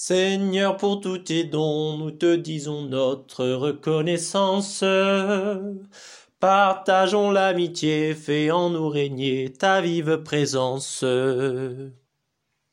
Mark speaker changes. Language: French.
Speaker 1: Seigneur, pour tous tes dons, nous te disons notre reconnaissance. Partageons l'amitié, fais en nous régner ta vive présence.